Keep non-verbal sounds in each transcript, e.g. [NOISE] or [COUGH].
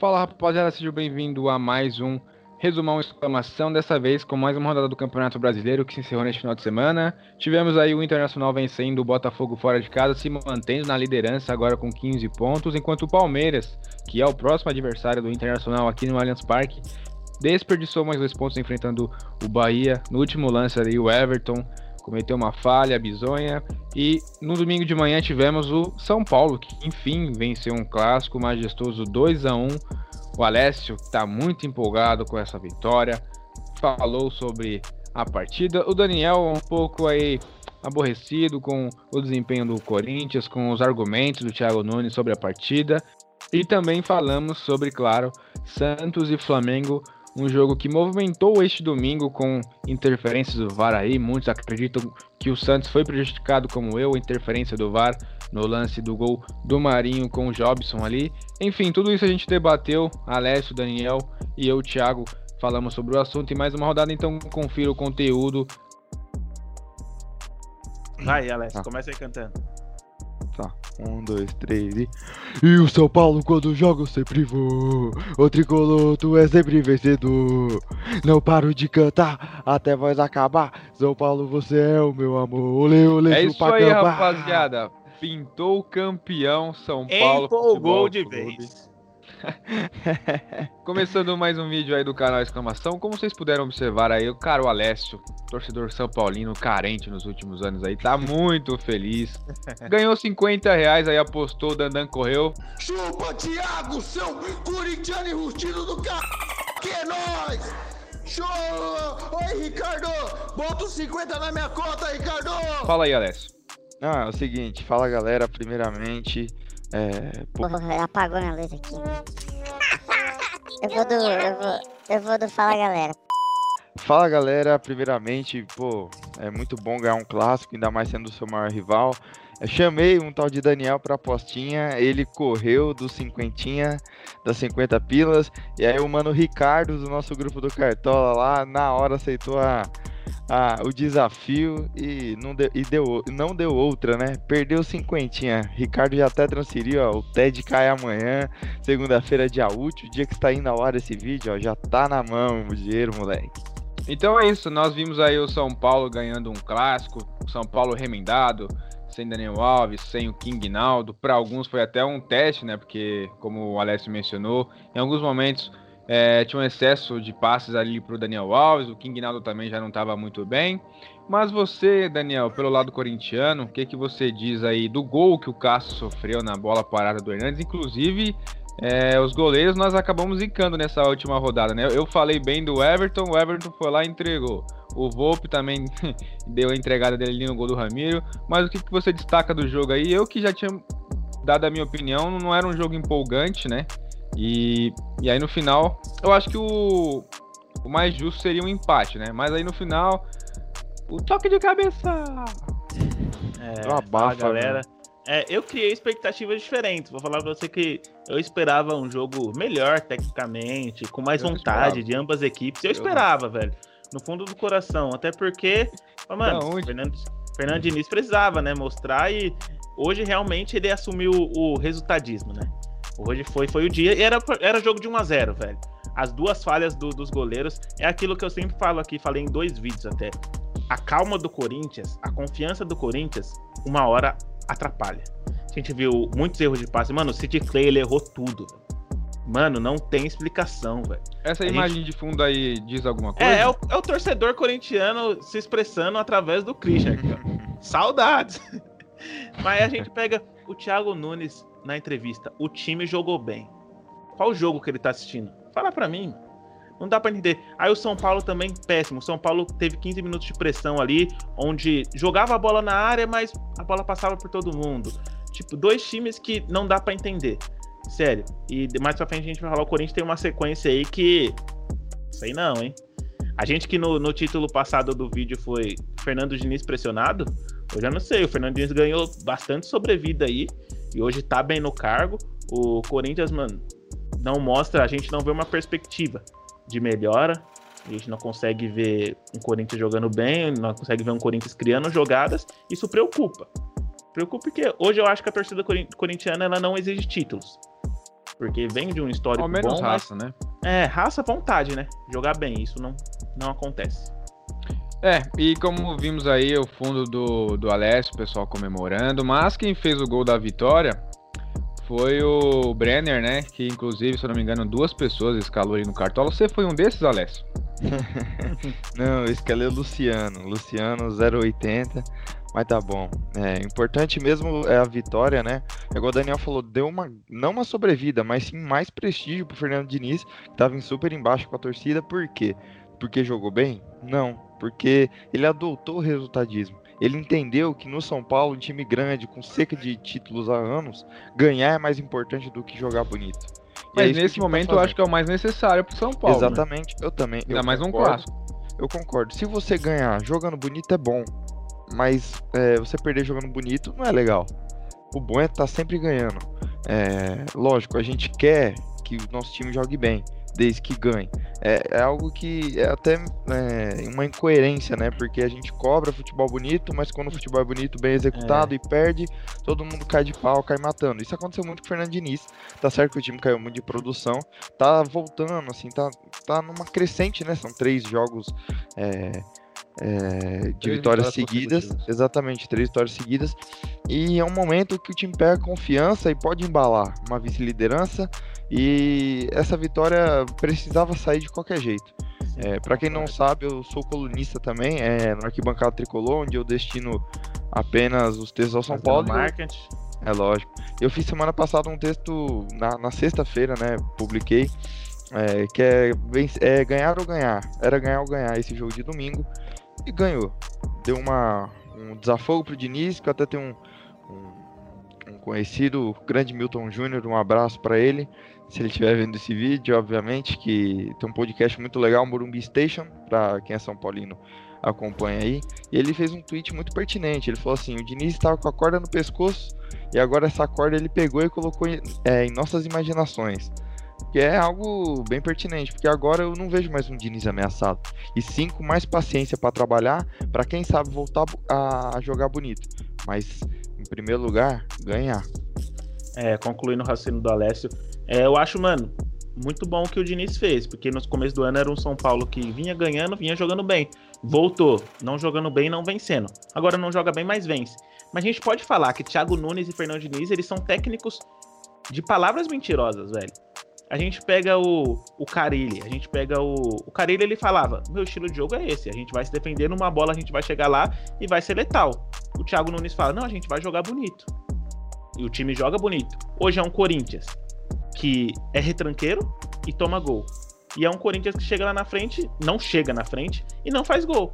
Fala rapaziada, seja bem-vindo a mais um resumão exclamação, dessa vez com mais uma rodada do Campeonato Brasileiro que se encerrou neste final de semana. Tivemos aí o Internacional vencendo o Botafogo fora de casa, se mantendo na liderança agora com 15 pontos, enquanto o Palmeiras, que é o próximo adversário do Internacional aqui no Allianz Parque, desperdiçou mais dois pontos enfrentando o Bahia. No último lance ali, o Everton cometeu uma falha bizonha. E no domingo de manhã tivemos o São Paulo, que enfim venceu um clássico majestoso 2 a 1 o Alessio está muito empolgado com essa vitória, falou sobre a partida. O Daniel um pouco aí aborrecido com o desempenho do Corinthians, com os argumentos do Thiago Nunes sobre a partida. E também falamos sobre, claro, Santos e Flamengo, um jogo que movimentou este domingo com interferências do VAR aí. Muitos acreditam que o Santos foi prejudicado como eu, interferência do VAR no lance do gol do Marinho com o Jobson ali. Enfim, tudo isso a gente debateu, Alessio, Daniel e eu, Thiago, falamos sobre o assunto e mais uma rodada, então confira o conteúdo. Vai, Alessio, ah. começa aí cantando. Tá, um, dois, três e. E o São Paulo quando joga eu sempre vou. O tricolor, tu é sempre vencedor. Não paro de cantar até voz acabar. São Paulo, você é o meu amor. Olê, olê, É isso aí, rapaziada. Pintou campeão São Paulo. Empolgou de vez. [LAUGHS] Começando mais um vídeo aí do canal Exclamação. Como vocês puderam observar aí, o cara, o Alessio, torcedor São Paulino, carente nos últimos anos aí, tá muito feliz. [LAUGHS] Ganhou 50 reais aí, apostou, o Dandan correu. Chupa, Thiago, seu corintiano enrustido do carro, que é nóis! Show! Oi, Ricardo! Bota os 50 na minha conta, Ricardo! Fala aí, Alessio. Ah, é o seguinte, fala galera, primeiramente. É... Porra, apagou minha luz aqui. Eu vou do. Eu vou, eu vou do Fala Galera. Fala galera, primeiramente, pô, é muito bom ganhar um clássico, ainda mais sendo o seu maior rival. Eu chamei um tal de Daniel pra apostinha, ele correu do cinquentinha, das 50 pilas, e aí o mano Ricardo do nosso grupo do Cartola lá, na hora aceitou a, ah, o desafio e não deu, e deu, não deu outra, né? Perdeu cinquentinha. Ricardo já até transferiu, ó, o TED cai amanhã, segunda-feira, dia útil, dia que está indo ao ar esse vídeo, ó, já tá na mão o dinheiro, moleque. Então é isso, nós vimos aí o São Paulo ganhando um clássico, o São Paulo remendado, sem Daniel Alves, sem o King Naldo. Para alguns foi até um teste, né? Porque, como o Alessio mencionou, em alguns momentos é, tinha um excesso de passes ali para o Daniel Alves, o King Naldo também já não estava muito bem. Mas você, Daniel, pelo lado corintiano, o que, que você diz aí do gol que o Cássio sofreu na bola parada do Hernandes? Inclusive, é, os goleiros nós acabamos zicando nessa última rodada, né? Eu falei bem do Everton, o Everton foi lá e entregou. O Volpe também [LAUGHS] deu a entregada dele no gol do Ramiro. Mas o que, que você destaca do jogo aí? Eu que já tinha dado a minha opinião, não era um jogo empolgante, né? E, e aí no final, eu acho que o, o mais justo seria um empate, né? Mas aí no final, o toque de cabeça. É, abafa, galera. É, eu criei expectativas diferentes. Vou falar pra você que eu esperava um jogo melhor tecnicamente, com mais eu vontade esperava. de ambas as equipes. Eu, eu esperava, não. velho. No fundo do coração. Até porque, mano, o Fernando, Fernando Diniz precisava, né? Mostrar e hoje realmente ele assumiu o resultadismo, né? Hoje foi, foi o dia e era, era jogo de 1 a 0 velho. As duas falhas do, dos goleiros é aquilo que eu sempre falo aqui, falei em dois vídeos até. A calma do Corinthians, a confiança do Corinthians, uma hora atrapalha. A gente viu muitos erros de passe. Mano, o City Clay ele errou tudo. Mano, não tem explicação, velho. Essa a imagem gente... de fundo aí diz alguma coisa? É, é o, é o torcedor corintiano se expressando através do Christian aqui, ó. [LAUGHS] Saudades. [LAUGHS] Mas a gente pega o Thiago Nunes na entrevista, o time jogou bem. Qual jogo que ele tá assistindo? Fala para mim. Não dá para entender. Aí o São Paulo também péssimo. O São Paulo teve 15 minutos de pressão ali, onde jogava a bola na área, mas a bola passava por todo mundo. Tipo, dois times que não dá para entender. Sério. E mais pra frente a gente vai falar, o Corinthians tem uma sequência aí que. Sei não, hein? A gente que no, no título passado do vídeo foi Fernando Diniz pressionado, eu já não sei. O Fernando Diniz ganhou bastante sobrevida aí e hoje tá bem no cargo. O Corinthians, mano, não mostra, a gente não vê uma perspectiva de melhora. A gente não consegue ver um Corinthians jogando bem, não consegue ver um Corinthians criando jogadas. Isso preocupa. Preocupa porque hoje eu acho que a torcida corintiana ela não exige títulos. Porque vem de um histórico Ao menos bom, raça, né? mas é raça, vontade, né? Jogar bem, isso não, não acontece. É, e como vimos aí o fundo do, do Alessio, o pessoal comemorando, mas quem fez o gol da vitória foi o Brenner, né? Que inclusive, se eu não me engano, duas pessoas escalou ali no cartola. Você foi um desses, Alessio? [LAUGHS] Não, eu escalei o Luciano. Luciano 080. Mas tá bom. É, importante mesmo é a vitória, né? É igual o Daniel falou, deu uma. Não uma sobrevida, mas sim mais prestígio pro Fernando Diniz, que tava em super embaixo com a torcida. Por quê? Porque jogou bem? Não. Porque ele adotou o resultadismo. Ele entendeu que no São Paulo, um time grande, com cerca de títulos há anos, ganhar é mais importante do que jogar bonito. E é Mas o nesse tá momento eu fazendo. acho que é o mais necessário pro São Paulo. né? Exatamente, eu também. Ainda eu mais um concordo. clássico. Eu concordo. Se você ganhar jogando bonito é bom, mas é, você perder jogando bonito não é legal. O bom é estar sempre ganhando. É, lógico, a gente quer que o nosso time jogue bem, desde que ganhe. É, é algo que é até é, uma incoerência, né? Porque a gente cobra futebol bonito, mas quando o futebol é bonito, bem executado e perde, todo mundo cai de pau, cai matando. Isso aconteceu muito com o Fernando Diniz. Tá certo que o time caiu muito de produção, tá voltando, assim, tá, tá numa crescente, né? São três jogos é, é, de vitórias vitórias seguidas. Exatamente, três vitórias seguidas. E é um momento que o time pega confiança e pode embalar uma vice-liderança. E essa vitória precisava sair de qualquer jeito. É, para quem não sabe, eu sou colunista também, é, no Arquibancada Tricolor, onde eu destino apenas os textos ao São Fazendo Paulo. marketing. é lógico. Eu fiz semana passada um texto na, na sexta-feira, né? Publiquei. é, que é, é ganhar ou ganhar. Era ganhar ou ganhar esse jogo de domingo. E ganhou. Deu uma, um desafogo pro Diniz, que até tenho um, um, um conhecido, grande Milton Júnior, um abraço para ele. Se ele estiver vendo esse vídeo, obviamente, que tem um podcast muito legal, Morumbi Station, para quem é São Paulino acompanha aí. E ele fez um tweet muito pertinente. Ele falou assim: o Diniz estava com a corda no pescoço e agora essa corda ele pegou e colocou é, em nossas imaginações. Que é algo bem pertinente, porque agora eu não vejo mais um Diniz ameaçado. E sim com mais paciência para trabalhar, para quem sabe voltar a jogar bonito. Mas, em primeiro lugar, ganhar. É, concluindo o raciocínio do Alessio, é, eu acho, mano, muito bom o que o Diniz fez, porque no começo do ano era um São Paulo que vinha ganhando, vinha jogando bem. Voltou, não jogando bem, não vencendo. Agora não joga bem, mas vence. Mas a gente pode falar que Thiago Nunes e Fernando Diniz, eles são técnicos de palavras mentirosas, velho. A gente pega o, o Carilli, a gente pega o. O Carilli ele falava: meu estilo de jogo é esse, a gente vai se defender numa bola, a gente vai chegar lá e vai ser letal. O Thiago Nunes fala: não, a gente vai jogar bonito. E o time joga bonito. Hoje é um Corinthians que é retranqueiro e toma gol. E é um Corinthians que chega lá na frente, não chega na frente e não faz gol.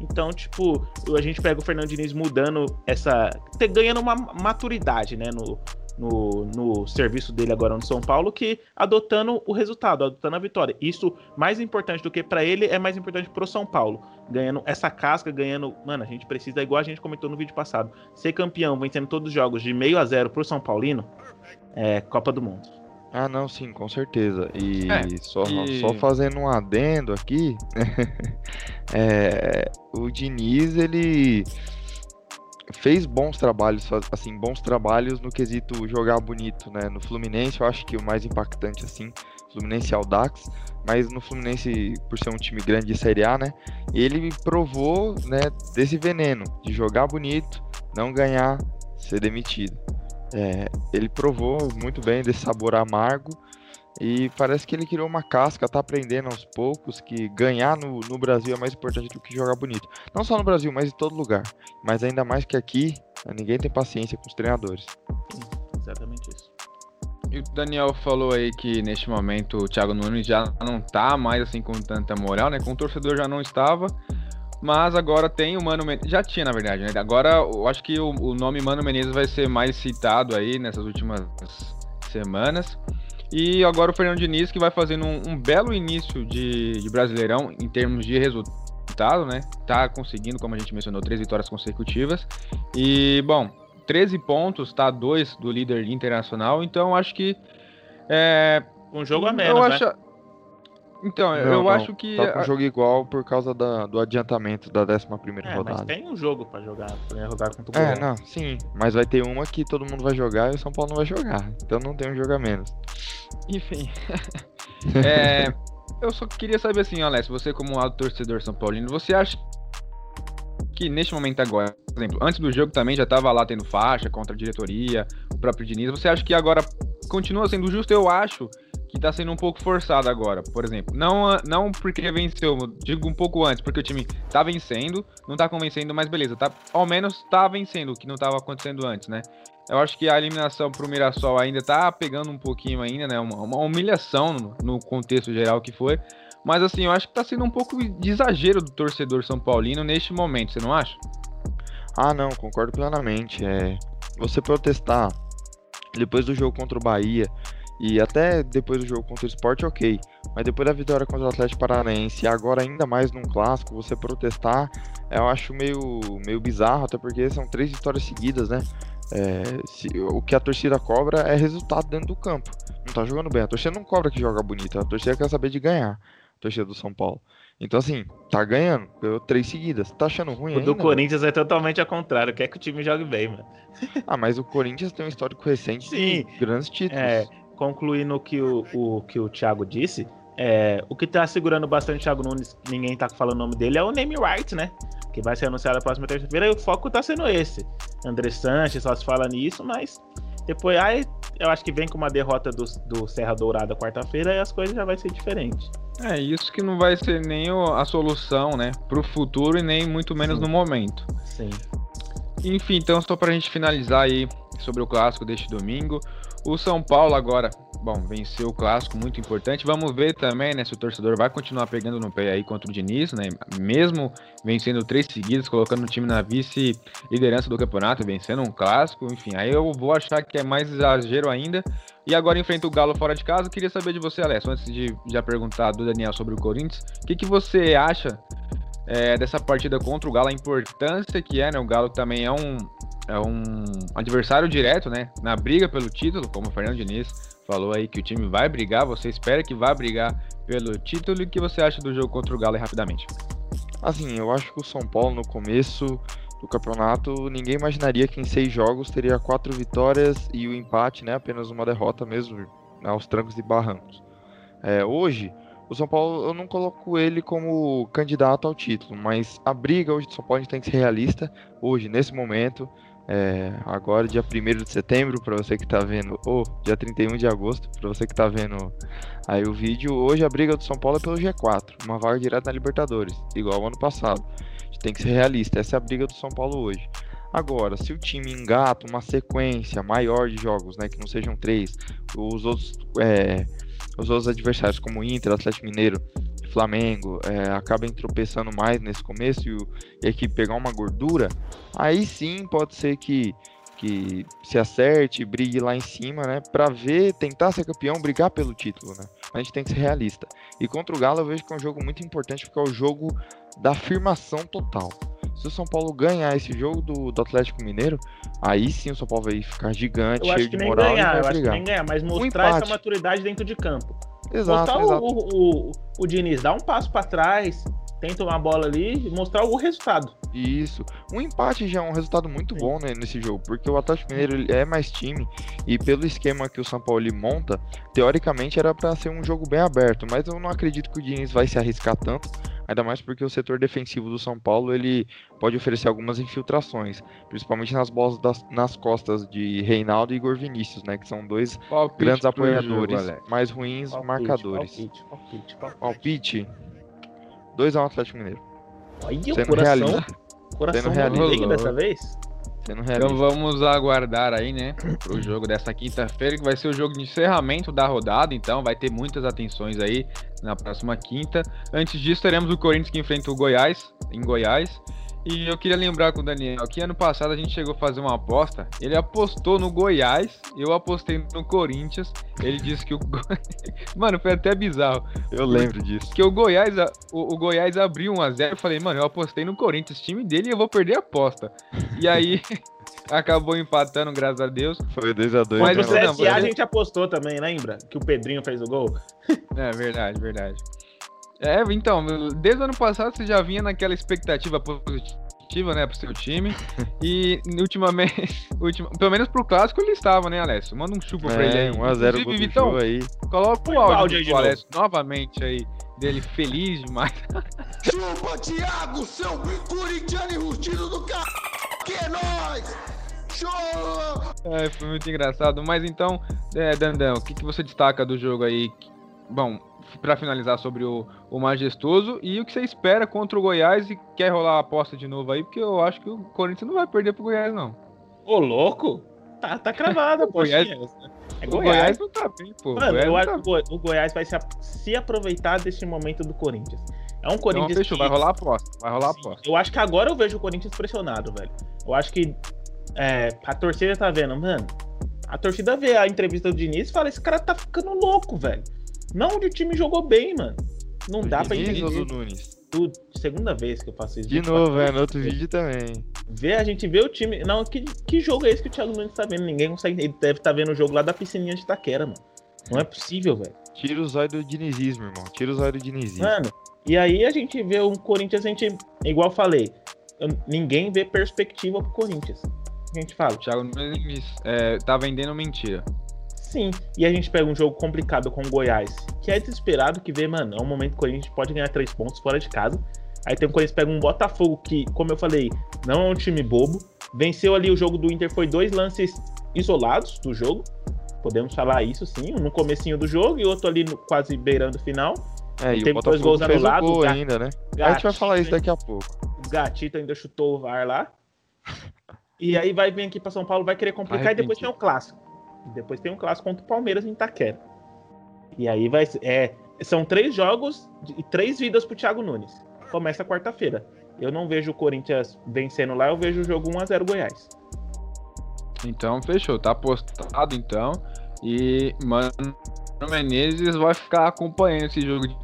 Então, tipo, a gente pega o Fernando Diniz mudando essa. ganhando uma maturidade, né, no, no, no serviço dele agora no São Paulo, que adotando o resultado, adotando a vitória. Isso, mais importante do que pra ele, é mais importante pro São Paulo. Ganhando essa casca, ganhando. Mano, a gente precisa, igual a gente comentou no vídeo passado, ser campeão, vencendo todos os jogos de meio a zero pro São Paulino, é Copa do Mundo. Ah, não, sim, com certeza. E É, só, e- só fazendo um adendo aqui, [LAUGHS] é, o Diniz, ele fez bons trabalhos, assim, bons trabalhos no quesito jogar bonito, né? No Fluminense, eu acho que o mais impactante, assim, Fluminense e Audax, mas no Fluminense, por ser um time grande de Série A, né? Ele provou, né, desse veneno, de jogar bonito, não ganhar, ser demitido. É, ele provou muito bem desse sabor amargo e parece que ele criou uma casca, tá aprendendo aos poucos que ganhar no, no Brasil é mais importante do que jogar bonito. Não só no Brasil, mas em todo lugar. Mas ainda mais que aqui, ninguém tem paciência com os treinadores. Exatamente isso. E o Daniel falou aí que neste momento o Thiago Nunes já não tá mais assim com tanta moral, né? Com o torcedor já não estava. Mas agora tem o Mano Menezes. Já tinha, na verdade, né? Agora eu acho que o, o nome Mano Menezes vai ser mais citado aí nessas últimas semanas. E agora o Fernando Diniz que vai fazendo um, um belo início de, de Brasileirão em termos de resultado, né? Tá conseguindo, como a gente mencionou, três vitórias consecutivas. E, bom, 13 pontos, tá? Dois do líder internacional. Então acho que. É, Um jogo a eu menos, né? acho- Então, Não, eu não, acho que. Tá com jogo igual por causa da- do adiantamento da 11 primeira É, mas rodada. tem um jogo pra jogar. Primeira rodada contra o É, Goiás. não, sim. Mas vai ter uma que todo mundo vai jogar e o São Paulo não vai jogar. Então não tem um jogo a menos. Enfim. [LAUGHS] É, eu só queria saber assim, Alex, você como alto torcedor São Paulino, você acha que neste momento agora, por exemplo, antes do jogo também já tava lá tendo faixa contra a diretoria, o próprio Diniz, você acha que agora continua sendo justo? Eu acho que tá sendo um pouco forçado agora, por exemplo. Não, não porque venceu, digo um pouco antes, porque o time tá vencendo, não tá convencendo, mas beleza, tá, ao menos tá vencendo, o que não tava acontecendo antes, né? Eu acho que a eliminação pro Mirassol ainda tá pegando um pouquinho ainda, né? Uma, uma humilhação no, no contexto geral que foi. Mas assim, eu acho que tá sendo um pouco de exagero do torcedor São Paulino neste momento, você não acha? Ah, não, concordo plenamente. É, você protestar depois do jogo contra o Bahia e até depois do jogo contra o Sport, ok. Mas depois da vitória contra o Atlético Paranaense e agora ainda mais num clássico, você protestar, eu acho meio, meio bizarro, até porque são três vitórias seguidas, né? É, se- o que a torcida cobra é resultado dentro do campo. Não tá jogando bem. A torcida não cobra que joga bonito, a torcida quer saber de ganhar. A torcida do São Paulo. Então, assim, tá ganhando, ganhou três seguidas. Tá achando ruim O ainda? do Corinthians é totalmente ao contrário. Quer que o time jogue bem, mano. Ah, mas o Corinthians tem um histórico recente Sim. de grandes títulos. É, concluindo o que o, o que o Thiago disse, é, o que tá segurando bastante o Thiago Nunes, ninguém tá falando o nome dele, é o name right, né? Que vai ser anunciado na próxima terça-feira e o foco tá sendo esse. André Sanches só se fala nisso, mas depois aí eu acho que vem com uma derrota do, do Serra Dourada quarta-feira e as coisas já vai ser diferente. É, isso que não vai ser nem a solução, né? Pro futuro e nem muito menos Sim. no momento. Sim. Enfim, então só pra gente finalizar aí sobre o clássico deste domingo. O São Paulo agora, bom, venceu o clássico, muito importante. Vamos ver também, né, se o torcedor vai continuar pegando no pé aí contra o Diniz, né? Mesmo vencendo três seguidas, colocando o time na vice-liderança do campeonato, vencendo um clássico, enfim, aí eu vou achar que é mais exagero ainda. E agora enfrenta o Galo fora de casa. Queria saber de você, Alessio, antes de já perguntar do Daniel sobre o Corinthians, o que, que você acha é, dessa partida contra o Galo, a importância que é, né? O Galo também é um, é um adversário direto, né? Na briga pelo título, como o Fernando Diniz falou aí que o time vai brigar, você espera que vai brigar pelo título e o que você acha do jogo contra o Galo rapidamente? Assim, eu acho que o São Paulo no começo do campeonato, ninguém imaginaria que em seis jogos teria quatro vitórias e o empate, né? Apenas uma derrota mesmo, né, aos trancos e barrancos. É, hoje, o São Paulo, eu não coloco ele como candidato ao título, mas a briga hoje do São Paulo a gente tem que ser realista. Hoje, nesse momento, é, agora dia 1 de setembro, para você que tá vendo, ou dia 31 de agosto, para você que tá vendo aí o vídeo, hoje a briga do São Paulo é pelo G4, uma vaga direta na Libertadores, igual ao ano passado. A gente tem que ser realista, essa é a briga do São Paulo hoje. Agora, se o time engata uma sequência maior de jogos, né, que não sejam três, os outros, é, os outros adversários como Inter, Atlético Mineiro, Flamengo, é, acabem tropeçando mais nesse começo e, a equipe pegar uma gordura, aí sim pode ser que, que se acerte, brigue lá em cima, né, para ver, tentar ser campeão, brigar pelo título, né. A gente tem que ser realista. E contra o Galo eu vejo que é um jogo muito importante porque é o jogo da afirmação total. Se o São Paulo ganhar esse jogo do, do Atlético Mineiro, aí sim o São Paulo vai ficar gigante, Eu acho cheio que de nem moral e ganhar, vai eu acho que brigar. nem ganhar, mas mostrar essa maturidade dentro de campo. Exato, mostrar exato. O, o, o, Diniz, dar um passo pra trás, tenta uma bola ali e mostrar o resultado. Isso. Um empate já é um resultado muito Sim. bom né, nesse jogo, porque o Atlético Mineiro é mais time e pelo esquema que o São Paulo monta, teoricamente era para ser um jogo bem aberto, mas eu não acredito que o Diniz vai se arriscar tanto, ainda mais porque o setor defensivo do São Paulo ele pode oferecer algumas infiltrações, principalmente nas bolas das- nas costas de Reinaldo e Igor Vinícius, né, que são dois Palpite grandes apoiadores, jogo, mais ruins Palpite, marcadores. Palpite, palpite, palpite. Palpite 2x1 Atlético Mineiro. Olha o Sendo coração. realista. Coração Sendo do realista. Dessa vez? Sendo Então realista. vamos aguardar aí, né, pro jogo dessa quinta-feira, que vai ser o jogo de encerramento da rodada, então vai ter muitas atenções aí na próxima quinta. Antes disso, teremos o Corinthians que enfrenta o Goiás, em Goiás. E eu queria lembrar com o Daniel que ano passado a gente chegou a fazer uma aposta. Ele apostou no Goiás, eu apostei no Corinthians. Ele disse que o. Go- [LAUGHS] Mano, foi até bizarro. Eu lembro disso. Que o Goiás, o, o Goiás abriu 1x0. Eu falei, mano, eu apostei no Corinthians, time dele, e eu vou perder a aposta. E aí [LAUGHS] acabou empatando, graças a Deus. Foi 2x2. Mas Mas você o não, CSA a gente apostou também, lembra? Que o Pedrinho fez o gol. É verdade, verdade. É, então, desde o ano passado você já vinha naquela expectativa positiva, né, pro seu time. [LAUGHS] e ultimamente, ultima, pelo menos pro clássico ele estava, né, Alessio? Manda um chupa é, pra ele aí. 1x0 pro Vitão, aí. Coloca o áudio, do Alessio novamente aí, dele feliz demais. [LAUGHS] Chupa, Thiago, seu corintiano enrustido do carro! Que é nóis! Show! É, foi muito engraçado. Mas então, é, Dandão, o que, que você destaca do jogo aí? Bom, para finalizar sobre o, o majestoso e o que você espera contra o Goiás e quer rolar a aposta de novo aí, porque eu acho que o Corinthians não vai perder pro Goiás, não. Ô, louco? Tá, tá cravado [LAUGHS] a Goiás, É Goiás. O Goiás não tá bem, pô. Mano, eu acho tá... que o Goiás vai se, se aproveitar desse momento do Corinthians. É um Então, Corinthians. fechou, que- vai rolar a aposta. Vai rolar a Sim, aposta. Eu acho que agora eu vejo o Corinthians pressionado, velho. Eu acho que é, a torcida tá vendo, mano. A torcida vê a entrevista do Diniz e fala: esse cara tá ficando louco, velho. Não, onde o time jogou bem, mano. Não dá pra Diniz ou entender. do Nunes? Tudo. Segunda vez que eu faço isso. De novo, é, no outro vídeo também. Vê, a gente vê o time. Não, que, que jogo é esse que o Thiago Nunes tá vendo? Ninguém consegue. Ele deve estar vendo o jogo lá da piscininha de Itaquera, mano. Não é possível, velho. Tira o zóio do dinizismo, irmão. Tira o zóio do dinizismo. Mano, e aí a gente vê um Corinthians, a gente, igual eu falei, ninguém vê perspectiva pro Corinthians. A gente fala, O Thiago Nunes é, tá vendendo mentira. Sim. E a gente pega um jogo complicado com o Goiás, que é desesperado, que vê, mano, é um momento que o Corinthians pode ganhar três pontos fora de casa. Aí tem o Corinthians pega um Botafogo que, como eu falei, não é um time bobo. Venceu ali o jogo do Inter, foi dois lances isolados do jogo. Podemos falar isso sim, um no comecinho do jogo e outro ali no, quase beirando o final. É, e teve o dois gols o anulados, gol ainda, né? a gente vai falar isso daqui a pouco. O Gatito ainda chutou o VAR lá. E aí vai vir aqui pra São Paulo, vai querer complicar e depois tem Arrependido. um clássico. Depois tem um clássico contra o Palmeiras em Itaquera. E aí vai é, são três jogos e três vidas pro Thiago Nunes. Começa quarta-feira. Eu não vejo o Corinthians vencendo lá, eu vejo o jogo 1x0 Goiás. Então, fechou. Tá apostado, então. E, mano, o Menezes vai ficar acompanhando esse jogo de,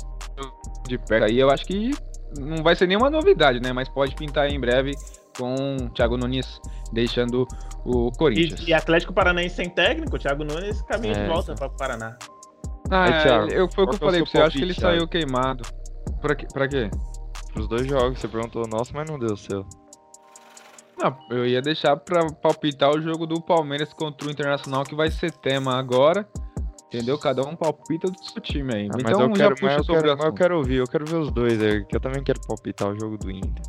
de perto. Aí eu acho que não vai ser nenhuma novidade, né? Mas pode pintar em breve com o Thiago Nunes deixando o Corinthians. E, e Atlético Paranaense sem técnico, o Thiago Nunes caminha de É, volta para o Paraná. Ah, Aí, Thiago, eu, foi o que eu que falei pra você. Eu acho que ele palpite, saiu Thiago? queimado. Pra, quê? pra quê? Pros dois jogos, você perguntou o nosso, mas não deu o seu. Não, eu ia deixar pra palpitar o jogo do Palmeiras contra o Internacional, que vai ser tema agora. Entendeu? Cada um palpita do seu time aí. Ah, mas então eu já quero, puxa mas eu quero, mas eu quero ouvir, eu quero ver os dois aí, que eu também quero palpitar o jogo do Inter.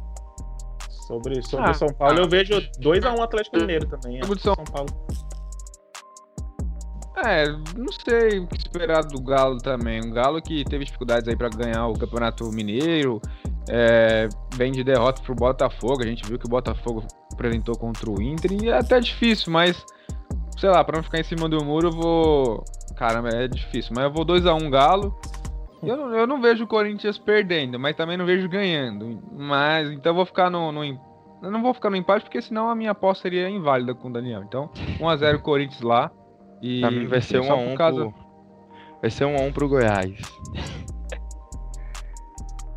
Sobre, sobre Ah, São Paulo, ah. eu vejo 2x1 Atlético Mineiro também. Jogo é. de São- São Paulo. É, não sei o que esperar do Galo também. Um Galo que teve dificuldades aí pra ganhar o Campeonato Mineiro, é, vem de derrota pro Botafogo. A gente viu que o Botafogo apresentou contra o Inter e é até difícil, mas sei lá, pra não ficar em cima do muro, eu vou. Caramba, é difícil, mas eu vou 2x1 Galo. [LAUGHS] Eu não, eu não vejo o Corinthians perdendo, mas também não vejo ganhando. Mas então eu vou ficar no, no Eu não vou ficar no empate, porque senão a minha aposta seria inválida com o Daniel. Então, 1x0 Corinthians lá. E Pra mim vai ser só 1 por a 1 causa- pro... Vai ser 1 a 1 pro Goiás. [LAUGHS]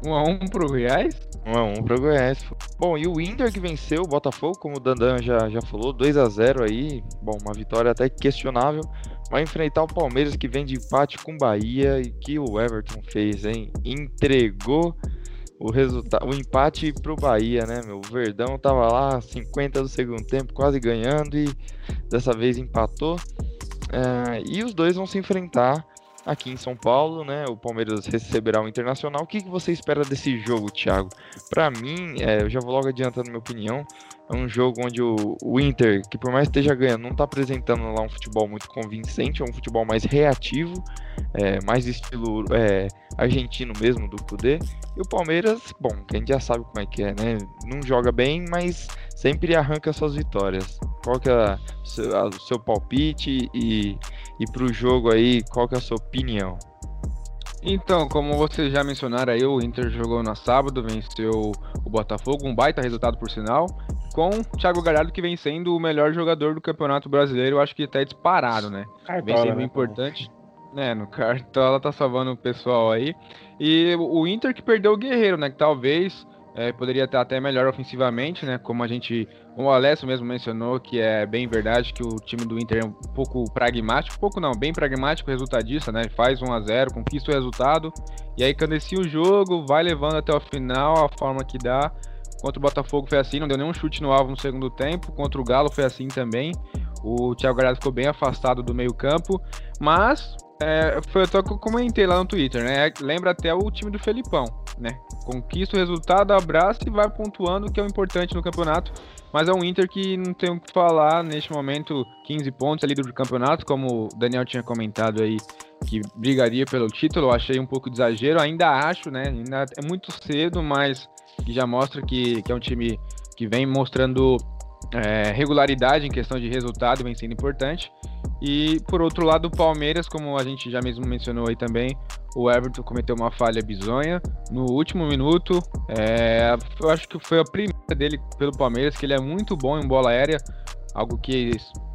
1x1 pro Reais? 1 a 1 pro Goiás. pô. Bom, e o Inter que venceu o Botafogo, como o Dandan já, já falou, 2 a 0 aí. Bom, uma vitória até questionável. Vai enfrentar o Palmeiras que vem de empate com Bahia e que o Everton fez, hein? Entregou o resultado, o empate pro Bahia, né, meu? O Verdão tava lá, 50 do segundo tempo, quase ganhando e dessa vez empatou. É, e os dois vão se enfrentar aqui em São Paulo, né? O Palmeiras receberá o Internacional. O que, que você espera desse jogo, Thiago? Pra mim, é, eu já vou logo adiantando minha opinião. É um jogo onde o, o Inter, que por mais que esteja ganhando, não tá apresentando lá um futebol muito convincente, é um futebol mais reativo, é, mais estilo é, argentino mesmo do Kudê. E o Palmeiras, bom, que a gente já sabe como é que é, né? Não joga bem, mas sempre arranca suas vitórias. Qual que é o seu, a- o seu palpite e, e pro jogo aí, qual que é a sua opinião? Então, como vocês já mencionaram aí, o Inter jogou no sábado, venceu o Botafogo, um baita resultado por sinal, com o Thiago Galhardo que vem sendo o melhor jogador do Campeonato Brasileiro, eu acho que até disparado, né? Vem Cartola, sendo né? importante. né, no Cartola tá salvando o pessoal aí. E o Inter que perdeu o Guerreiro, né? Que talvez É, poderia estar até melhor ofensivamente, né? Como a gente. O Alessio mesmo mencionou que é bem verdade que o time do Inter é um pouco pragmático, pouco não, bem pragmático, resultadista, né? Faz 1 a 0 conquista o resultado, e aí candecia o jogo, vai levando até o final, a forma que dá. Contra o Botafogo foi assim, não deu nenhum chute no alvo no segundo tempo. Contra o Galo foi assim também. O Thiago Galhardo ficou bem afastado do meio-campo, mas é, foi até que eu comentei lá no Twitter, né? Lembra até o time do Felipão, né? Conquista o resultado, abraça e vai pontuando, que é o importante no campeonato. Mas é um Inter que não tem o que falar neste momento, 15 pontos ali do campeonato, como o Daniel tinha comentado aí, que brigaria pelo título. Eu achei um pouco de exagero, ainda acho, né? Ainda é muito cedo, mas já mostra que, que é um time que vem mostrando é, regularidade em questão de resultado, vem sendo importante. E por outro lado, o Palmeiras, como a gente já mesmo mencionou aí também, o Everton cometeu uma falha bizonha no último minuto. É, eu acho que foi a primeira dele pelo Palmeiras, que ele é muito bom em bola aérea, algo que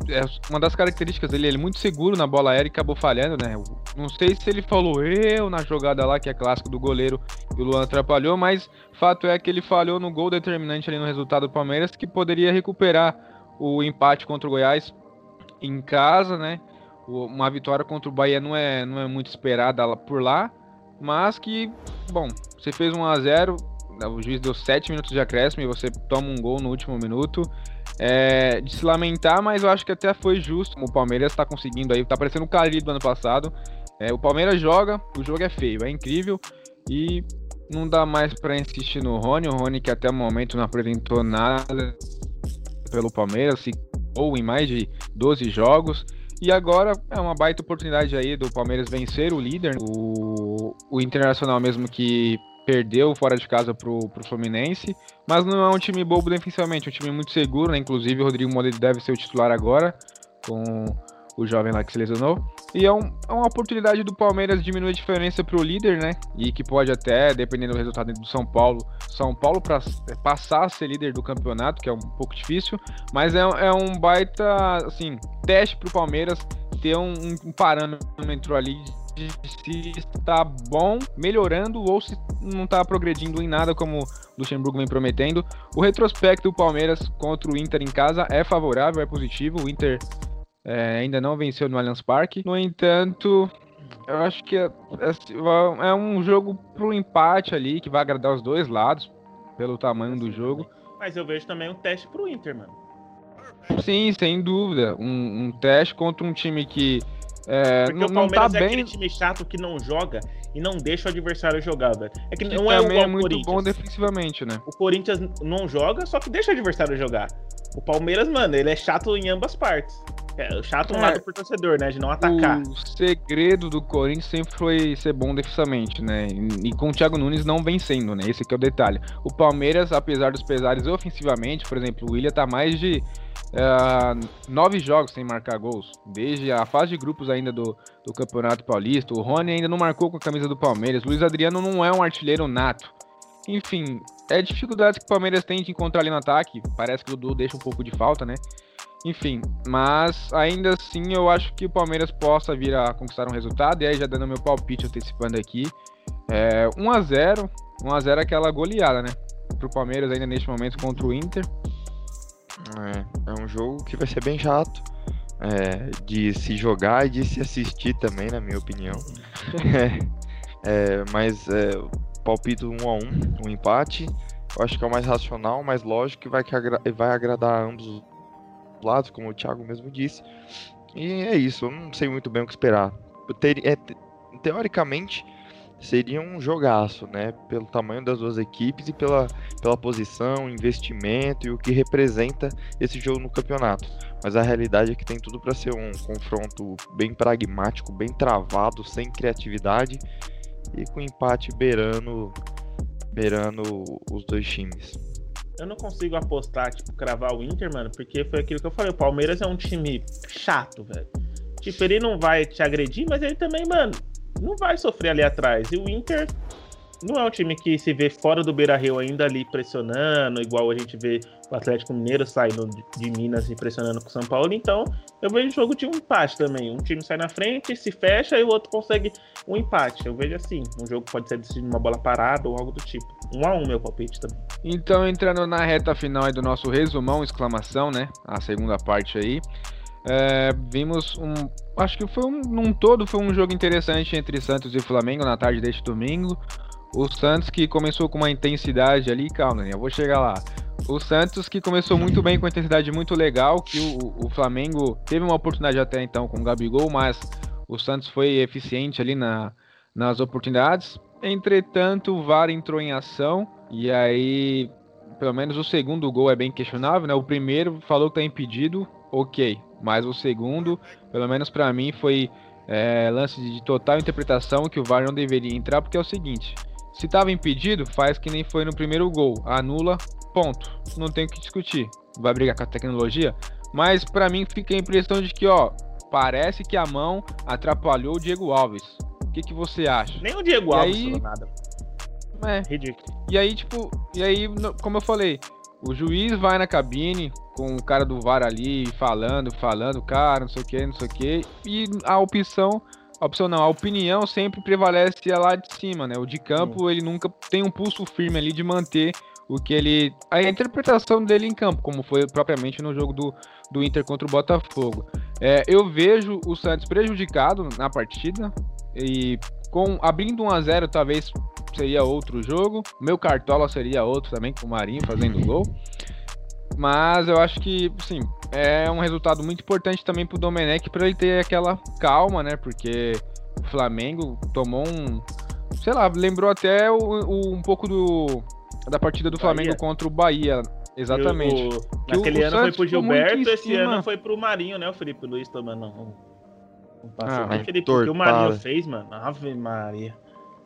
é uma das características dele, ele é muito seguro na bola aérea e acabou falhando, né? Não sei se ele falou eu na jogada lá, que é clássico do goleiro, e o Luan atrapalhou, mas fato é que ele falhou no gol determinante ali no resultado do Palmeiras, que poderia recuperar o empate contra o Goiás em casa, né? Uma vitória contra o Bahia não é, não é muito esperada por lá, mas que, bom, você fez 1 a 0 o juiz deu 7 minutos de acréscimo e você toma um gol no último minuto. É, de se lamentar, mas eu acho que até foi justo. O Palmeiras está conseguindo aí, tá parecendo o Cari do ano passado. É, o Palmeiras joga, o jogo é feio, é incrível e não dá mais para insistir no Rony. O Rony que até o momento não apresentou nada pelo Palmeiras, ou em mais de 12 jogos. E agora é uma baita oportunidade aí do Palmeiras vencer o líder, o, o Internacional mesmo que perdeu fora de casa pro, pro Fluminense, mas não é um time bobo defensivamente, é um time muito seguro, né? Inclusive o Rodrigo Moreira deve ser o titular agora, com o jovem lá que se lesionou. E é, um, é uma oportunidade do Palmeiras diminuir a diferença para o líder, né? E que pode até, dependendo do resultado do São Paulo, São Paulo para passar a ser líder do campeonato, que é um pouco difícil, mas é, é um baita, assim, teste para o Palmeiras ter um, um parâmetro ali de se está bom, melhorando ou se não está progredindo em nada como o Luxemburgo vem prometendo. O retrospecto do Palmeiras contra o Inter em casa é favorável, é positivo. O Inter é, ainda não venceu no Allianz Parque. No entanto, eu acho que é, é, é um jogo pro empate ali, que vai agradar os dois lados, pelo tamanho do jogo. Mas eu vejo também um teste pro Inter, mano. Sim, sem dúvida. Um, um teste contra um time que é, Porque não, o Palmeiras tá é bem... aquele time chato que não joga e não deixa o adversário jogar, velho. É que, que não é o é muito bom defensivamente, né? O Corinthians não joga, só que deixa o adversário jogar. O Palmeiras, mano, ele é chato em ambas partes. É chato um é, lado por torcedor, né? De não atacar. O segredo do Corinthians sempre foi ser bom defensivamente, né? E, com o Thiago Nunes não vencendo, né? Esse aqui é o detalhe. O Palmeiras, apesar dos pesares ofensivamente, por exemplo, o William tá mais de uh, nove jogos sem marcar gols. Desde a fase de grupos ainda do, do Campeonato Paulista. O Rony ainda não marcou com a camisa do Palmeiras. Luiz Adriano não é um artilheiro nato. Enfim, é dificuldades que o Palmeiras tem de encontrar ali no ataque. Parece que o Dudu deixa um pouco de falta, né? Enfim, mas ainda assim eu acho que o Palmeiras possa vir a conquistar um resultado. E aí, já dando meu palpite antecipando aqui, é 1x0. 1x0 é aquela goleada, né? Pro Palmeiras ainda neste momento contra o Inter. É, é um jogo que vai ser bem chato é, de se jogar e de se assistir também, na minha opinião. [LAUGHS] é, mas é, palpito 1 a 1 um empate. Eu acho que é o mais racional, mais lógico e vai, que agra vai agradar ambos os lados, como o Thiago mesmo disse. E é isso, eu não sei muito bem o que esperar. É, teoricamente, seria um jogaço, né? Pelo tamanho das duas equipes e pela, pela posição, investimento e o que representa esse jogo no campeonato. Mas a realidade é que tem tudo para ser um confronto bem pragmático, bem travado, sem criatividade e com empate beirando, beirando os dois times. Eu não consigo apostar, tipo, cravar o Inter, mano, porque foi aquilo que eu falei. O Palmeiras é um time chato, velho. Tipo, ele não vai te agredir, mas ele também, mano, não vai sofrer ali atrás. E o Inter não é um time que se vê fora do Beira Rio ainda ali pressionando, igual a gente vê, o Atlético Mineiro saindo de, Minas e pressionando com o São Paulo. Então, eu vejo o jogo de um empate também. Um time sai na frente, se fecha e o outro consegue um empate. Eu vejo assim. Um jogo pode ser decidido numa bola parada ou algo do tipo. Um a um, meu palpite também. Então, entrando na reta final do nosso resumão, exclamação, né? A segunda parte aí. É, vimos um. Acho que foi um. Num todo, foi um jogo interessante entre Santos e Flamengo na tarde deste domingo. O Santos que começou com uma intensidade ali, calma, eu vou chegar lá. O Santos que começou muito bem com uma intensidade muito legal, que o, o Flamengo teve uma oportunidade até então com o Gabigol, mas o Santos foi eficiente ali na, nas oportunidades. Entretanto, o VAR entrou em ação e aí, pelo menos o segundo gol é bem questionável, né? O primeiro falou que tá impedido, ok, mas o segundo, pelo menos para mim, foi é, lance de total interpretação que o VAR não deveria entrar, porque é o seguinte: se estava impedido, faz que nem foi no primeiro gol. Anula, ponto. Não tem o que discutir. Vai brigar com a tecnologia? Mas para mim fica a impressão de que, ó, parece que a mão atrapalhou o Diego Alves. O que, que você acha? Nem o Diego E Alves aí- falou nada. É, Ridículo. e aí, tipo, e aí, como eu falei, o juiz vai na cabine com o cara do VAR ali falando, falando, cara, não sei o que, não sei o que, e a opção, a opção não, a opinião sempre prevalece lá de cima, né? O de campo, ele nunca tem um pulso firme ali de manter o que ele. a interpretação dele em campo, como foi propriamente no jogo do, do Inter contra o Botafogo. É, eu vejo o Santos prejudicado na partida e com abrindo 1 a 0 talvez seria outro jogo. Meu cartola seria outro também, com o Marinho fazendo gol. Mas eu acho que, sim, é um resultado muito importante também pro Domenech para ele ter aquela calma, né? Porque o Flamengo tomou um. Sei lá, lembrou até o, o- um pouco do da partida do Flamengo Bahia. contra o Bahia. Exatamente. O- Que o- naquele o ano foi Santos pro ficou muito Gilberto, esse ano foi pro Marinho, né? O Felipe Luiz tomando um passe. Ah, o o que o Marinho fez, mano. Ave Maria.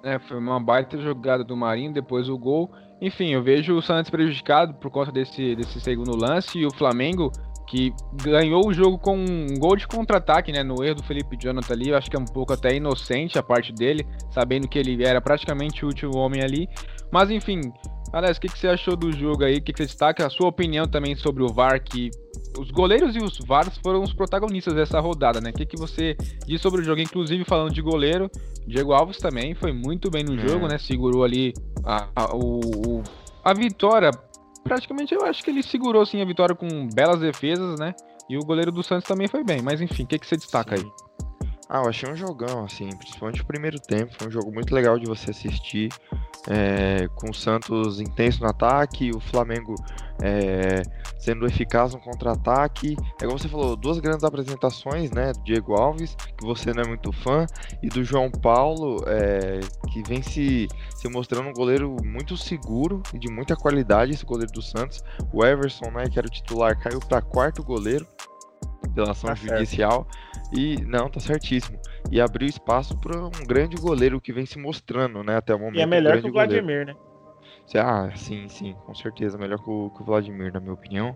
É, foi uma baita jogada do Marinho, depois o gol. Enfim, eu vejo o Santos prejudicado por conta desse, desse segundo lance e o Flamengo que ganhou o jogo com um gol de contra-ataque, né, no erro do Felipe Jonathan ali, eu acho que é um pouco até inocente a parte dele, sabendo que ele era praticamente o último homem ali. Mas enfim, Alex, o que, que você achou do jogo aí? O que, que você destaca? A sua opinião também sobre o VAR, que os goleiros e os VARs foram os protagonistas dessa rodada, né? O que, que você diz sobre o jogo? Inclusive, falando de goleiro, Diego Alves também foi muito bem no É. jogo, né? Segurou ali a, a, o, a vitória. Praticamente eu acho que ele segurou sim a vitória com belas defesas, né? E o goleiro do Santos também foi bem. Mas enfim, o que, que você destaca aí? Ah, eu achei um jogão, assim, principalmente o primeiro tempo. Foi um jogo muito legal de você assistir. é, com o Santos intenso no ataque, o Flamengo é, sendo eficaz no contra-ataque. É como você falou, duas grandes apresentações, né? Do Diego Alves, que você não é muito fã, e do João Paulo, é, que vem se, se mostrando um goleiro muito seguro e de muita qualidade, esse goleiro do Santos. O Everson, né, que era o titular, caiu para quarto goleiro pela ação Tá certo. judicial. E não, tá certíssimo. E abriu espaço para um grande goleiro que vem se mostrando, né, até o momento. E é um melhor grande que o goleiro. Vladimir, né? Cê- Ah, sim, sim, com certeza. Melhor que o, que o Vladimir, na minha opinião.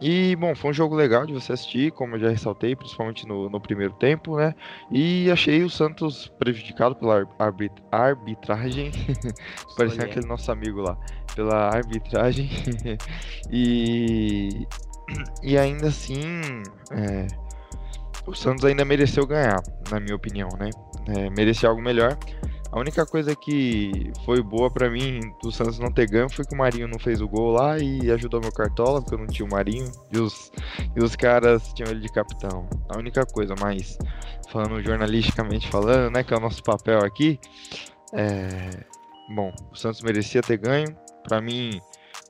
E, bom, foi um jogo legal de você assistir, como eu já ressaltei, principalmente no, no primeiro tempo, né? E achei o Santos prejudicado pela ar- arbit- arbitragem. [LAUGHS] Parecendo Olha. aquele nosso amigo lá. Pela arbitragem. [LAUGHS] e. E ainda assim. é, o Santos ainda mereceu ganhar, na minha opinião, né? É, merecia algo melhor. A única coisa que foi boa pra mim do Santos não ter ganho foi que o Marinho não fez o gol lá e ajudou meu cartola, porque eu não tinha o Marinho e os, e os caras tinham ele de capitão. A única coisa, mas falando jornalisticamente falando, né, que é o nosso papel aqui, é... bom, o Santos merecia ter ganho. Pra mim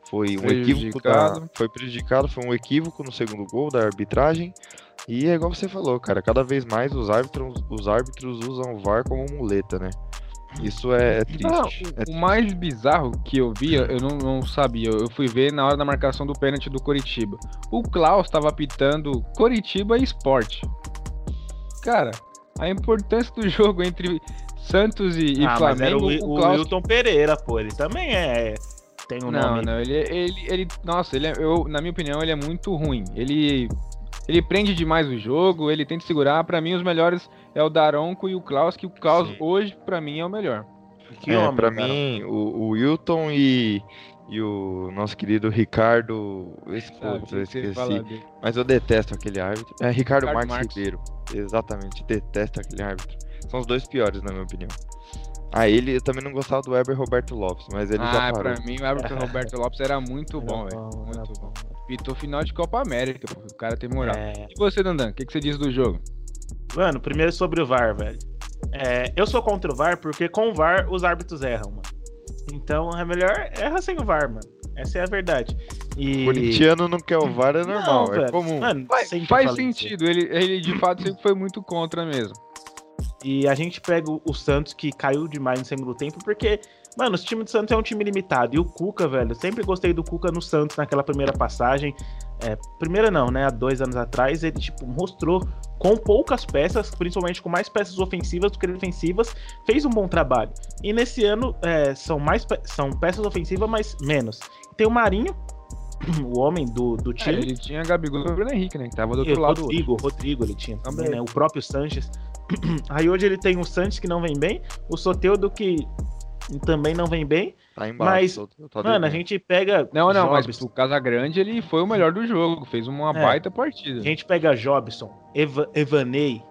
foi um equívoco da... Prejudicado. foi prejudicado, foi um equívoco no segundo gol da arbitragem. E é igual você falou, cara, cada vez mais os árbitros, os árbitros usam o VAR como muleta, né? Isso é, é triste. Ah, é o, o triste. mais bizarro que eu vi, eu não, não sabia. Eu fui ver na hora da marcação do pênalti do Coritiba. O Klaus estava apitando Coritiba e Sport. Cara, a importância do [LAUGHS] jogo entre Santos e, e ah, mas era Flamengo, o, o o Klaus Wilton Pereira, pô. Ele também é. Tem um Não, nome. não, ele, ele, ele, nossa, ele é, eu, na minha opinião, ele é muito ruim. Ele, ele prende demais o jogo, ele tenta segurar. Pra mim, os melhores é o Daronco e o Klaus, que o Klaus Sim. hoje, pra mim, é o melhor. Que é, cara. mim, o, o Wilton e, e o nosso querido Ricardo. Esse putz, eu esqueci. Mas eu detesto aquele árbitro. É Ricardo, Ricardo Marques, Marques. Ribeiro. Exatamente, detesto aquele árbitro. São os dois piores, na minha opinião. Ah, ele eu também não gostava do Weber Roberto Lopes, mas ele já Ah, parou. pra mim o árbitro [LAUGHS] Roberto Lopes era muito Era bom, velho. bom, Muito bom. Pitou final de Copa América, pô. O cara tem moral. É, E você, Dandan, o que, que você diz do jogo? Mano, primeiro sobre o VAR, velho. É, eu sou contra o VAR porque com o VAR os árbitros erram, mano. Então é melhor erra sem o VAR, mano. Essa é a verdade. E. Corintiano não quer o VAR, é normal, Não, é velho. comum. Mano, Faz, faz sentido, ele, ele de fato sempre foi muito contra mesmo. E a gente pega o- Santos que caiu demais no segundo tempo, porque, mano, o time do Santos é um time limitado. E o Cuca, velho, eu sempre gostei do Cuca no Santos naquela primeira passagem. É, primeira não, né? Há dois anos atrás, ele, tipo, mostrou com poucas peças, principalmente com mais peças ofensivas do que defensivas, fez um bom trabalho. E nesse ano é, são mais pe- são peças ofensivas, mas menos. Tem o Marinho, [CLEARS THROAT] o homem do, do É, time. ele tinha Gabigol e o Bruno Henrique, né? Que tava do E outro o lado. Rodrigo, o Rodrigo ele tinha também, Também. né? O próprio Sanches. [CLEARS THROAT] Aí hoje ele tem o Sanches que não vem bem, o Soteudo que também não vem bem. Tá embaixo. Mas, tô- tô Mano, a gente pega. Não, não, mas Jobson, o Casagrande ele foi o melhor do jogo, fez uma É. baita partida. A gente pega Jobson, Eva, Evanei.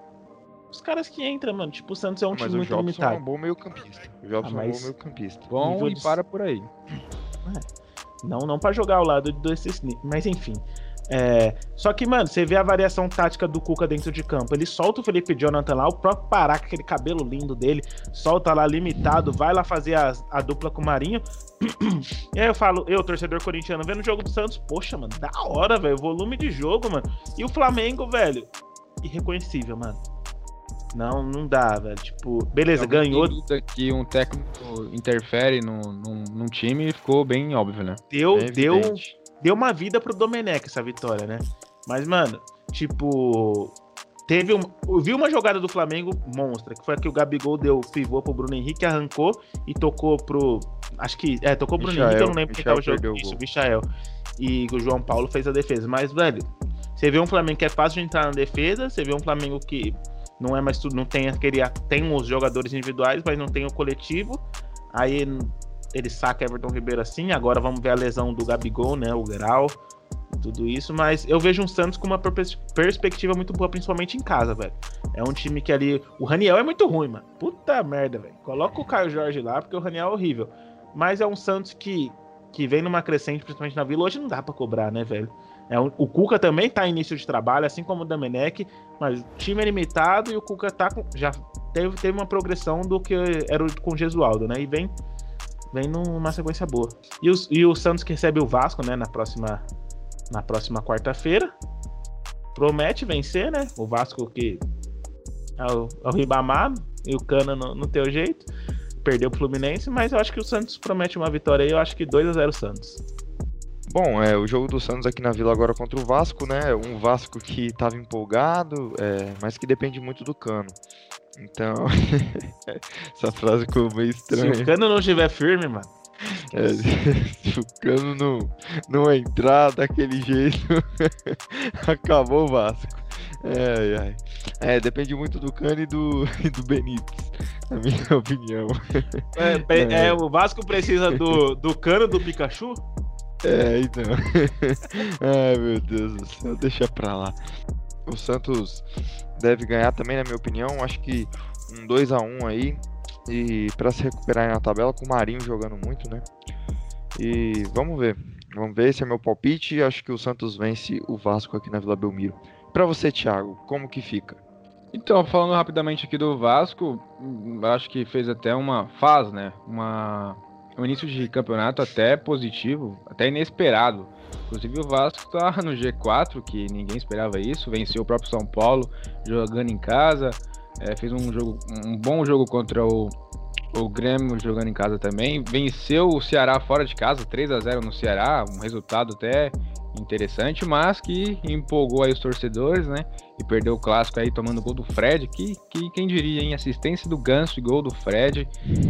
Os caras que entram, mano. Tipo, o Santos é um Mas time o muito Jobson é limitado. um bom meio campista. O Jobson Ah, é um mas- bom meio campista. Bom e de- para por aí. Não, não para jogar ao lado desses. ni- Mas enfim. É, Só que, mano, você vê a variação tática do Cuca dentro de campo. Ele solta o Felipe Jonathan lá, o próprio Pará, com aquele cabelo lindo dele, solta lá limitado, vai lá fazer a, a dupla com o Marinho. [CLEARS THROAT] e aí eu falo, eu, torcedor corintiano, vendo o jogo do Santos, poxa, mano, da hora, velho, volume de jogo, mano. E o Flamengo, velho, irreconhecível, mano. Não, não dá, velho. Tipo, beleza, Alguém ganhou, que um técnico interfere num, num, num time ficou bem óbvio, né? deu, É deu. Deu uma vida pro Domenech essa vitória, né? Mas, mano, tipo. Teve um. Eu vi uma jogada do Flamengo monstra, que foi a que o Gabigol deu pivô pro Bruno Henrique, arrancou e tocou pro. Acho que. É, tocou pro Bruno Michael, Henrique, eu não lembro quem Michael tava perdeu jogando. Isso. Michael. E o João Paulo fez a defesa. Mas, velho, você vê um Flamengo que é fácil de entrar na defesa, você vê um Flamengo que não é mais tudo, não tem aquele. Tem os jogadores individuais, mas não tem o coletivo. Aí ele saca Everton Ribeiro assim. Agora vamos ver a lesão do Gabigol, né? O grau, tudo isso. Mas eu vejo um Santos com uma perspectiva muito boa, principalmente em casa, velho. É um time que ali. O Raniel é muito ruim, mano. Puta merda, velho. Coloca o Caio Jorge lá, porque o Raniel é horrível. Mas é um Santos que, que vem numa crescente, principalmente na vila. Hoje não dá pra cobrar, né, velho? É o Cuca também tá em início de trabalho, assim como o Domenech, mas o time é limitado e o Cuca tá com, já teve, teve uma progressão do que era com o Gesualdo, né? E vem, vem numa sequência boa. E, e o Santos que recebe o Vasco, né, na próxima, na próxima quarta-feira. Promete vencer, né? O Vasco que é o, é o Ribamar e o Cana no, no teu jeito. Perdeu pro Fluminense, mas eu acho que o Santos promete uma vitória aí. Eu acho que 2 a 0 Santos. Bom, é o jogo do Santos aqui na Vila agora contra o Vasco, né? Um Vasco que estava empolgado, é, mas que depende muito do Cano. Então, [LAUGHS] essa frase ficou meio Se estranha. o Cano não estiver firme, mano. É, [LAUGHS] se o Cano não, não entrar daquele jeito, [LAUGHS] acabou o Vasco. É, ai. é, depende muito do Cano e do, e do Benítez, na minha opinião. É, pe- é, o Vasco precisa do, do Cano do Pikachu? É, então. Ai, meu Deus do céu, deixa pra lá. O Santos deve ganhar também, na minha opinião. Acho que um 2x1 aí. E pra se recuperar na tabela, com o Marinho jogando muito, né? E vamos ver. Vamos ver, esse é meu palpite. Acho que o Santos vence o Vasco aqui na Vila Belmiro. Pra você, Thiago, como que fica? Então, falando rapidamente aqui do Vasco, acho que fez até uma faz, né? Uma um início de campeonato até positivo, até inesperado. Inclusive o Vasco tá no G4, que ninguém esperava isso, venceu o próprio São Paulo jogando em casa, é, fez um jogo, um bom jogo contra o, o Grêmio jogando em casa também, venceu o Ceará fora de casa, 3 a 0 no Ceará, um resultado até interessante, mas que empolgou aí os torcedores, né? E perdeu o clássico aí tomando gol do Fred, que, que quem diria, em assistência do Ganso e gol do Fred.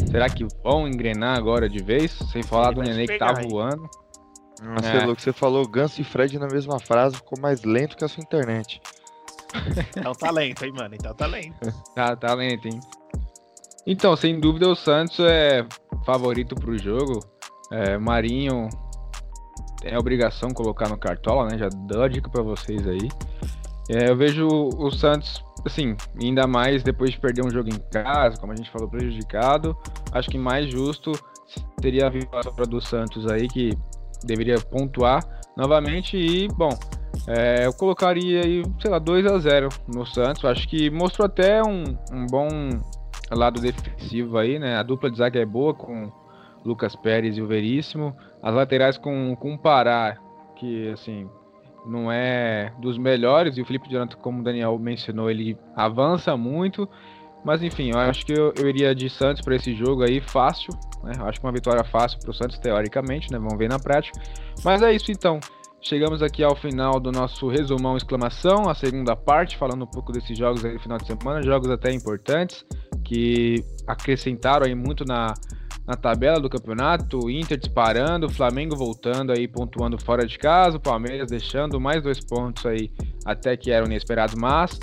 Será que vão engrenar agora de vez? Sem falar Ele do Nenê que tá hein? Nossa, É. é. louco, você falou Ganso e Fred na mesma frase, ficou mais lento que a sua internet. Então talento, hein, mano? Então talento. [LAUGHS] Tá, tá lento, hein? Então, sem dúvida, o Santos é favorito pro jogo. É, Marinho é obrigação colocar no cartola, né? Já dou a dica para vocês aí. É, eu vejo o Santos, assim, ainda mais depois de perder um jogo em casa, como a gente falou, prejudicado. Acho que mais justo seria a vitória do Santos aí, que deveria pontuar novamente. E, bom, é, eu colocaria aí, sei lá, 2 a 0 no Santos. Acho que mostrou até um, um bom lado defensivo aí, né? A dupla de zaga é boa com Lucas Pérez e o Veríssimo. As laterais com, com o Pará, que assim, não é dos melhores, e o Felipe Jonathan, como o Daniel mencionou, ele avança muito. Mas enfim, eu acho que eu, eu iria de Santos para esse jogo aí, fácil. Né? Eu acho que uma vitória fácil para o Santos, teoricamente, né? Vamos ver na prática. Mas é isso então. Chegamos aqui ao final do nosso resumão exclamação, a segunda parte, falando um pouco desses jogos aí no final de semana, jogos até importantes, que acrescentaram aí muito na, na tabela do campeonato, Inter disparando, Flamengo voltando aí, pontuando fora de casa, o Palmeiras deixando mais dois pontos aí, até que eram inesperados, mas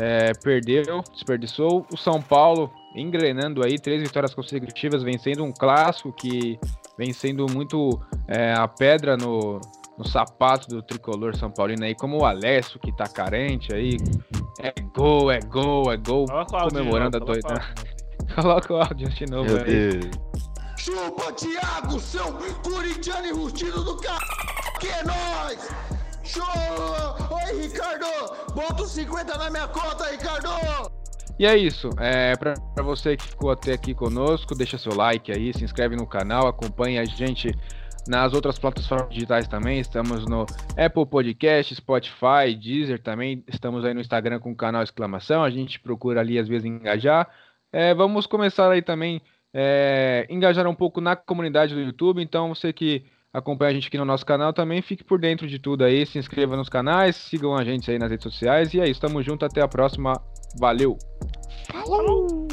é, perdeu, desperdiçou. O São Paulo engrenando aí, três vitórias consecutivas, vencendo um clássico que vem sendo muito é, a pedra no, no sapato do tricolor São Paulino aí, como o Alessio, que tá carente aí. É gol, é gol, é gol, comemorando a doida. [LAUGHS] Coloca o áudio de novo Meu aí. Deus. Chupa, Thiago, seu corintiano enrustido do c... Que é nóis! Show! Oi, Ricardo! Bota os 50 na minha conta, Ricardo! E é isso. É, pra você que ficou até aqui conosco, deixa seu like aí, se inscreve no canal, acompanha a gente nas outras plataformas digitais também. Estamos no Apple Podcast, Spotify, Deezer também. Estamos aí no Instagram com o canal Exclamação. A gente procura ali às vezes engajar. É, vamos começar aí também é, engajar um pouco na comunidade do YouTube. Então, você que acompanha a gente aqui no nosso canal também, fique por dentro de tudo aí. Se inscreva nos canais, sigam a gente aí nas redes sociais. E é isso, tamo junto. Até a próxima. Valeu! Falou!